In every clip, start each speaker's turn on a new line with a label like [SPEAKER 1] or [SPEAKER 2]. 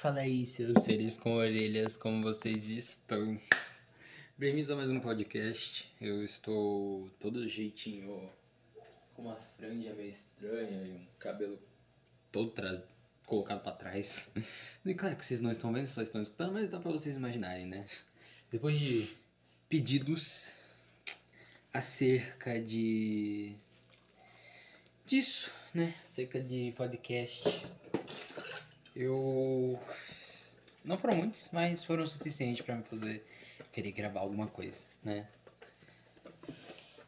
[SPEAKER 1] Fala aí, seus seres com orelhas, como vocês estão? Bem-vindos a mais um podcast. Eu estou todo jeitinho, com uma franja meio estranha e um cabelo todo tra... colocado para trás. E claro que vocês não estão vendo, só estão escutando, mas dá para vocês imaginarem, né? Depois de pedidos acerca de disso, né? Acerca de podcast eu. Não foram muitos, mas foram suficientes para me fazer querer gravar alguma coisa, né?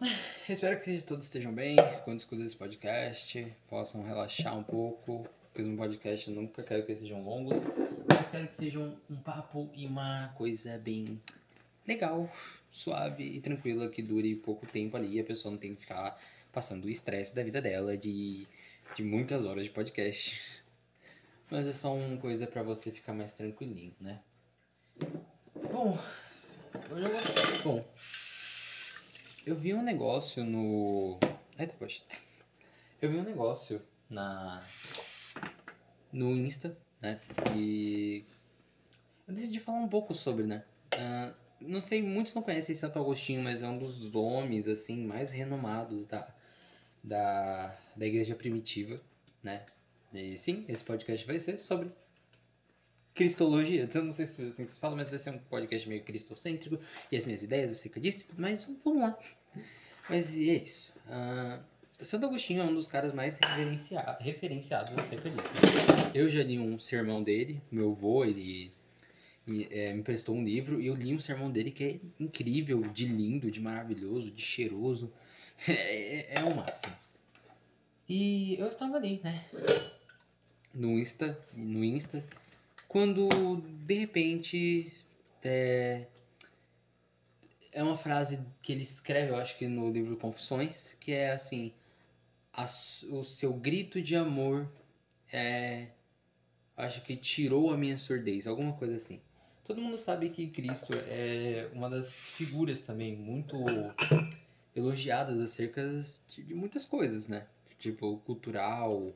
[SPEAKER 1] Eu espero que todos estejam bem, quando escutam esse podcast, possam relaxar um pouco. Pois um podcast eu nunca quero que sejam longos, mas quero que sejam um papo e uma coisa bem legal, suave e tranquila que dure pouco tempo ali e a pessoa não tem que ficar passando o estresse da vida dela de, de muitas horas de podcast. Mas é só uma coisa para você ficar mais tranquilinho, né? Bom, hoje eu vou... Bom, eu vi um negócio no... Eita, poxa. Eu vi um negócio na... No Insta, né? E... Eu decidi falar um pouco sobre, né? Uh, não sei, muitos não conhecem Santo Agostinho, mas é um dos nomes, assim, mais renomados da... Da, da igreja primitiva, né? E sim, esse podcast vai ser sobre cristologia. Eu não sei se assim se fala, mas vai ser um podcast meio cristocêntrico e as minhas ideias acerca disso e tudo mais. Vamos lá. Mas é isso. Uh, Santo Agostinho é um dos caras mais referencia referenciados acerca disso. Eu já li um sermão dele, meu avô, ele é, me prestou um livro e eu li um sermão dele que é incrível, de lindo, de maravilhoso, de cheiroso. É, é, é o máximo. E eu estava ali, né? No Insta, no Insta, quando de repente é, é uma frase que ele escreve, eu acho que no livro Confissões, que é assim: a, o seu grito de amor é, acho que tirou a minha surdez, alguma coisa assim. Todo mundo sabe que Cristo é uma das figuras também muito elogiadas acerca de muitas coisas, né? Tipo cultural,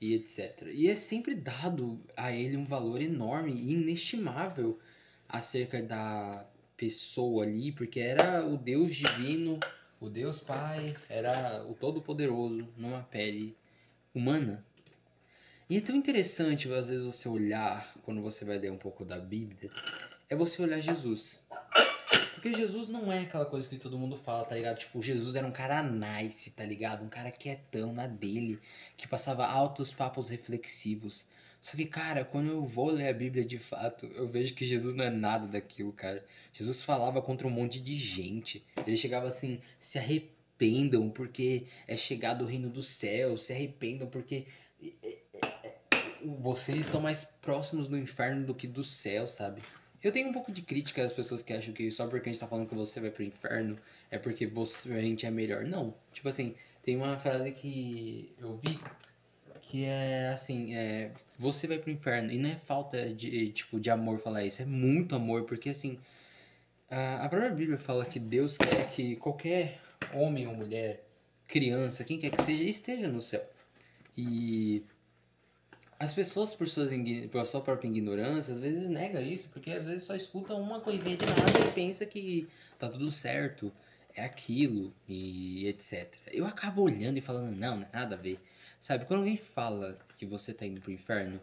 [SPEAKER 1] e etc. E é sempre dado a ele um valor enorme e inestimável acerca da pessoa ali, porque era o Deus divino, o Deus Pai, era o Todo-Poderoso numa pele humana. E é tão interessante, às vezes, você olhar, quando você vai ler um pouco da Bíblia, é você olhar Jesus. Porque Jesus não é aquela coisa que todo mundo fala, tá ligado? Tipo, Jesus era um cara nice, tá ligado? Um cara quietão na dele, que passava altos papos reflexivos. Só que, cara, quando eu vou ler a Bíblia de fato, eu vejo que Jesus não é nada daquilo, cara. Jesus falava contra um monte de gente. Ele chegava assim: se arrependam porque é chegado o reino dos céus, se arrependam porque vocês estão mais próximos do inferno do que do céu, sabe? Eu tenho um pouco de crítica às pessoas que acham que só porque a gente tá falando que você vai pro inferno é porque você, a gente é melhor. Não. Tipo assim, tem uma frase que eu vi que é assim, é, você vai pro inferno. E não é falta de, tipo, de amor falar isso, é muito amor, porque assim, a, a própria Bíblia fala que Deus quer que qualquer homem ou mulher, criança, quem quer que seja, esteja no céu. E as pessoas, por, suas, por sua própria ignorância, às vezes nega isso, porque às vezes só escuta uma coisinha de nada e pensa que tá tudo certo, é aquilo e etc. Eu acabo olhando e falando, não, não é nada a ver. Sabe, quando alguém fala que você tá indo pro inferno,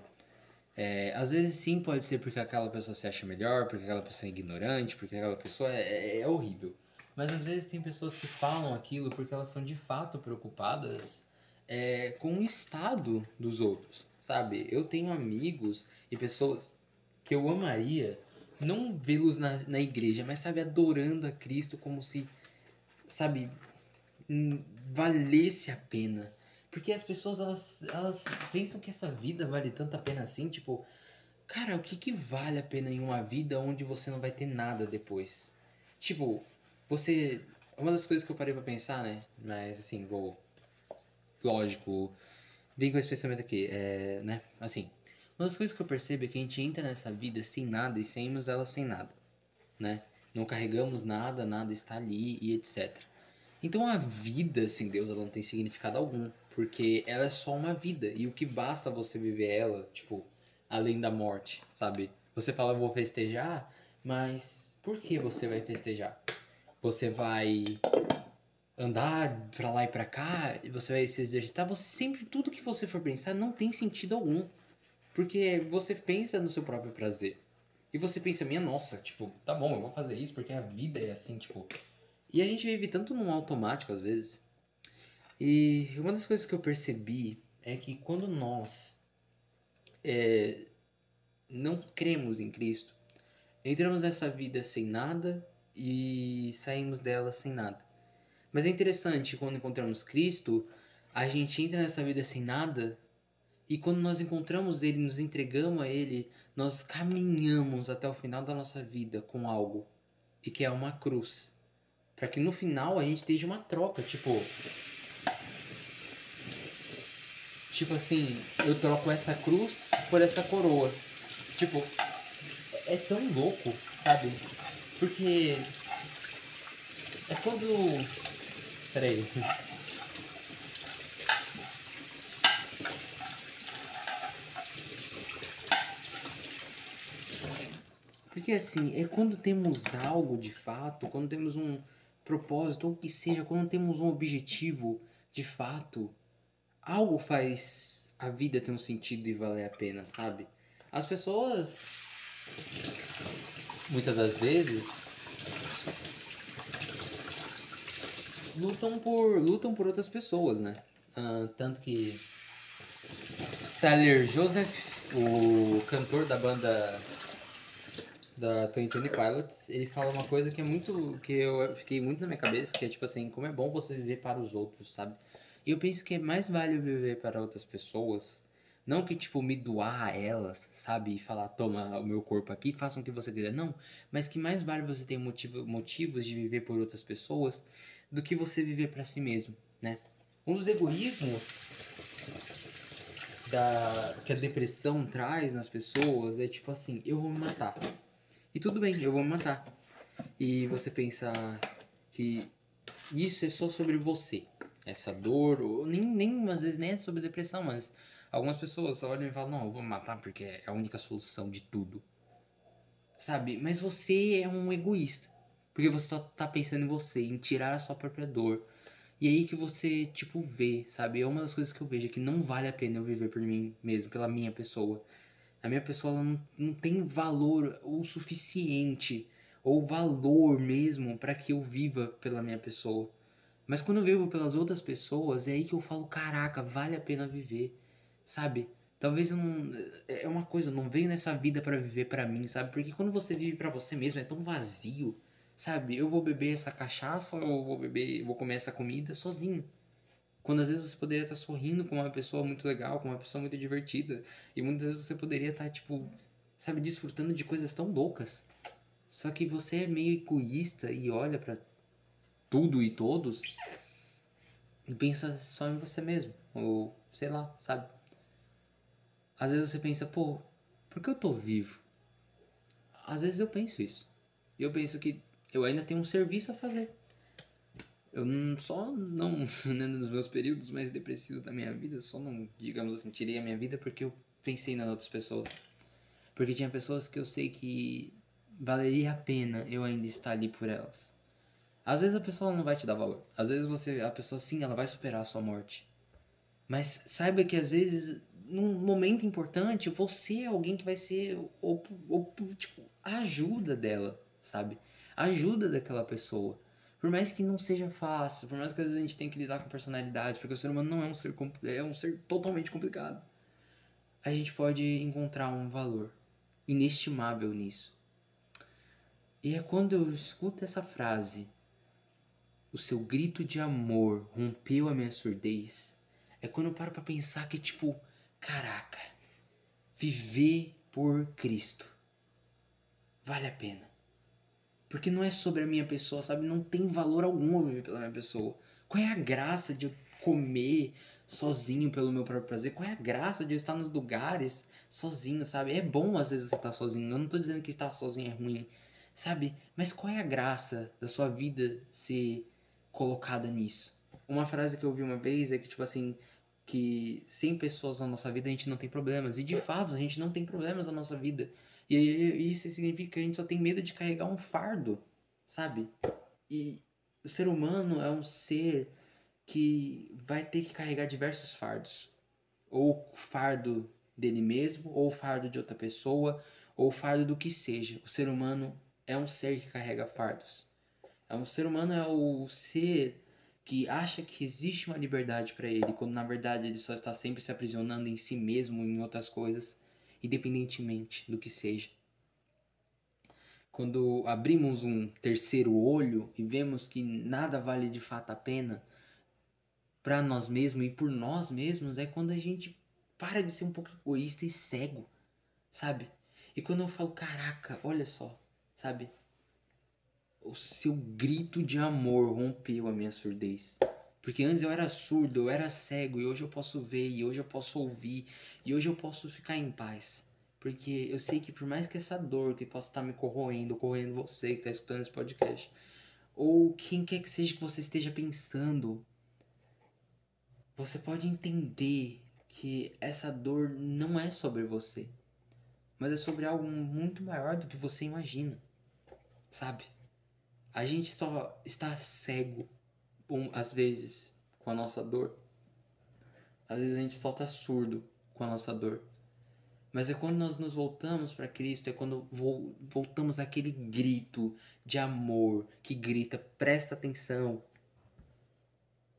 [SPEAKER 1] é, às vezes sim pode ser porque aquela pessoa se acha melhor, porque aquela pessoa é ignorante, porque aquela pessoa é, é, é horrível. Mas às vezes tem pessoas que falam aquilo porque elas estão de fato preocupadas é, com o estado dos outros, sabe? Eu tenho amigos e pessoas que eu amaria não vê-los na, na igreja, mas, sabe, adorando a Cristo como se, sabe, valesse a pena. Porque as pessoas, elas, elas pensam que essa vida vale tanto a pena assim, tipo, cara, o que, que vale a pena em uma vida onde você não vai ter nada depois? Tipo, você. Uma das coisas que eu parei pra pensar, né? Mas assim, vou lógico, vem com esse pensamento aqui, é, né? Assim, uma das coisas que eu percebo é que a gente entra nessa vida sem nada e saímos dela sem nada, né? Não carregamos nada, nada está ali e etc. Então a vida sem Deus ela não tem significado algum, porque ela é só uma vida e o que basta você viver ela, tipo, além da morte, sabe? Você fala, vou festejar, mas por que você vai festejar? Você vai andar pra lá e pra cá, e você vai se exercitar, você sempre, tudo que você for pensar não tem sentido algum. Porque você pensa no seu próprio prazer. E você pensa, minha nossa, tipo, tá bom, eu vou fazer isso porque a vida é assim, tipo. E a gente vive tanto num automático às vezes. E uma das coisas que eu percebi é que quando nós é, não cremos em Cristo, entramos nessa vida sem nada e saímos dela sem nada. Mas é interessante, quando encontramos Cristo, a gente entra nessa vida sem nada e quando nós encontramos Ele, nos entregamos a Ele, nós caminhamos até o final da nossa vida com algo, e que é uma cruz. Para que no final a gente esteja uma troca, tipo. Tipo assim, eu troco essa cruz por essa coroa. Tipo, é tão louco, sabe? Porque é quando. Peraí. Porque assim, é quando temos algo de fato, quando temos um propósito, ou que seja, quando temos um objetivo de fato, algo faz a vida ter um sentido e valer a pena, sabe? As pessoas, muitas das vezes, lutam por lutam por outras pessoas, né? Uh, tanto que Tyler Joseph, o cantor da banda da Twenty Pilots, ele fala uma coisa que é muito. que eu fiquei muito na minha cabeça, que é tipo assim, como é bom você viver para os outros, sabe? E eu penso que é mais vale viver para outras pessoas. Não que, tipo, me doar a elas, sabe? E falar, toma o meu corpo aqui, façam o que você quiser. Não. Mas que mais vale você ter motivo, motivos de viver por outras pessoas do que você viver para si mesmo, né? Um dos egoísmos da, que a depressão traz nas pessoas é tipo assim, eu vou me matar. E tudo bem, eu vou me matar. E você pensar que isso é só sobre você. Essa dor, ou nem, nem às vezes nem é sobre depressão, mas algumas pessoas olham e falam, não, eu vou me matar porque é a única solução de tudo. Sabe? Mas você é um egoísta. Porque você só tá pensando em você, em tirar a sua própria dor. E aí que você, tipo, vê, sabe? É uma das coisas que eu vejo, é que não vale a pena eu viver por mim mesmo, pela minha pessoa. A minha pessoa ela não, não tem valor o suficiente ou valor mesmo para que eu viva pela minha pessoa. Mas quando eu vivo pelas outras pessoas, é aí que eu falo, caraca, vale a pena viver, sabe? Talvez eu não é uma coisa, eu não venho nessa vida para viver para mim, sabe? Porque quando você vive para você mesmo é tão vazio, sabe? Eu vou beber essa cachaça ou vou beber, vou comer essa comida sozinho. Quando às vezes você poderia estar sorrindo com uma pessoa muito legal, com uma pessoa muito divertida. E muitas vezes você poderia estar, tipo, sabe, desfrutando de coisas tão loucas. Só que você é meio egoísta e olha para tudo e todos e pensa só em você mesmo. Ou sei lá, sabe? Às vezes você pensa, pô, por que eu tô vivo? Às vezes eu penso isso. E eu penso que eu ainda tenho um serviço a fazer. Eu não, só não, né, nos meus períodos mais depressivos da minha vida, só não, digamos assim, tirei a minha vida porque eu pensei nas outras pessoas. Porque tinha pessoas que eu sei que valeria a pena eu ainda estar ali por elas. Às vezes a pessoa não vai te dar valor. Às vezes você, a pessoa sim, ela vai superar a sua morte. Mas saiba que às vezes, num momento importante, você é alguém que vai ser o, o, o tipo, a ajuda dela, sabe? Ajuda daquela pessoa. Por mais que não seja fácil, por mais que às vezes a gente tenha que lidar com personalidade, porque o ser humano não é um ser, é um ser totalmente complicado, a gente pode encontrar um valor inestimável nisso. E é quando eu escuto essa frase, o seu grito de amor rompeu a minha surdez, é quando eu paro para pensar que, tipo, caraca, viver por Cristo vale a pena. Porque não é sobre a minha pessoa, sabe? Não tem valor algum viver pela minha pessoa. Qual é a graça de eu comer sozinho pelo meu próprio prazer? Qual é a graça de eu estar nos lugares sozinho, sabe? É bom às vezes você estar sozinho. Eu não tô dizendo que estar sozinho é ruim, sabe? Mas qual é a graça da sua vida ser colocada nisso? Uma frase que eu ouvi uma vez é que, tipo assim, que sem pessoas na nossa vida a gente não tem problemas. E de fato, a gente não tem problemas na nossa vida. E isso significa que a gente só tem medo de carregar um fardo, sabe? E o ser humano é um ser que vai ter que carregar diversos fardos. Ou fardo dele mesmo, ou fardo de outra pessoa, ou fardo do que seja. O ser humano é um ser que carrega fardos. É um ser humano é o ser que acha que existe uma liberdade para ele, quando na verdade ele só está sempre se aprisionando em si mesmo, em outras coisas, independentemente do que seja. Quando abrimos um terceiro olho e vemos que nada vale de fato a pena para nós mesmos e por nós mesmos, é quando a gente para de ser um pouco egoísta e cego, sabe? E quando eu falo, caraca, olha só, sabe? o seu grito de amor rompeu a minha surdez. Porque antes eu era surdo, eu era cego, e hoje eu posso ver, e hoje eu posso ouvir, e hoje eu posso ficar em paz. Porque eu sei que por mais que essa dor que possa estar me corroendo, corroendo você que está escutando esse podcast, ou quem quer que seja que você esteja pensando, você pode entender que essa dor não é sobre você, mas é sobre algo muito maior do que você imagina, sabe? A gente só está cego, às vezes, com a nossa dor. Às vezes a gente só está surdo com a nossa dor. Mas é quando nós nos voltamos para Cristo, é quando voltamos àquele grito de amor que grita: presta atenção,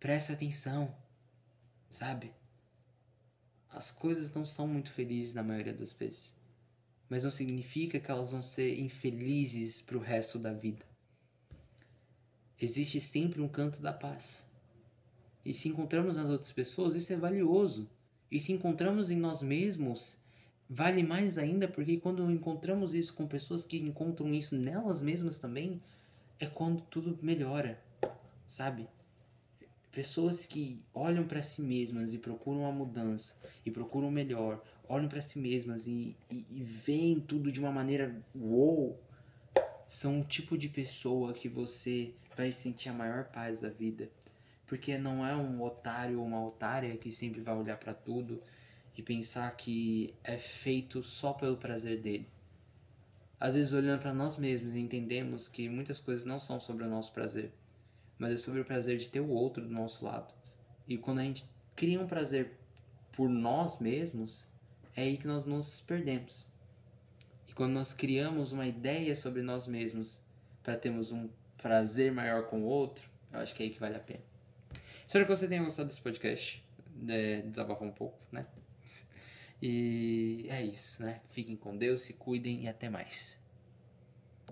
[SPEAKER 1] presta atenção, sabe? As coisas não são muito felizes na maioria das vezes, mas não significa que elas vão ser infelizes para o resto da vida existe sempre um canto da paz. E se encontramos nas outras pessoas, isso é valioso. E se encontramos em nós mesmos, vale mais ainda, porque quando encontramos isso com pessoas que encontram isso nelas mesmas também, é quando tudo melhora, sabe? Pessoas que olham para si mesmas e procuram uma mudança e procuram melhor, olham para si mesmas e, e, e veem tudo de uma maneira uou, são o tipo de pessoa que você vai sentir a maior paz da vida. Porque não é um otário ou uma otária que sempre vai olhar para tudo e pensar que é feito só pelo prazer dele. Às vezes, olhando para nós mesmos, entendemos que muitas coisas não são sobre o nosso prazer, mas é sobre o prazer de ter o outro do nosso lado. E quando a gente cria um prazer por nós mesmos, é aí que nós nos perdemos. E quando nós criamos uma ideia sobre nós mesmos para termos um prazer maior com o outro, eu acho que é aí que vale a pena. Espero que você tenha gostado desse podcast. É, desabafar um pouco, né? E é isso, né? Fiquem com Deus, se cuidem e até mais.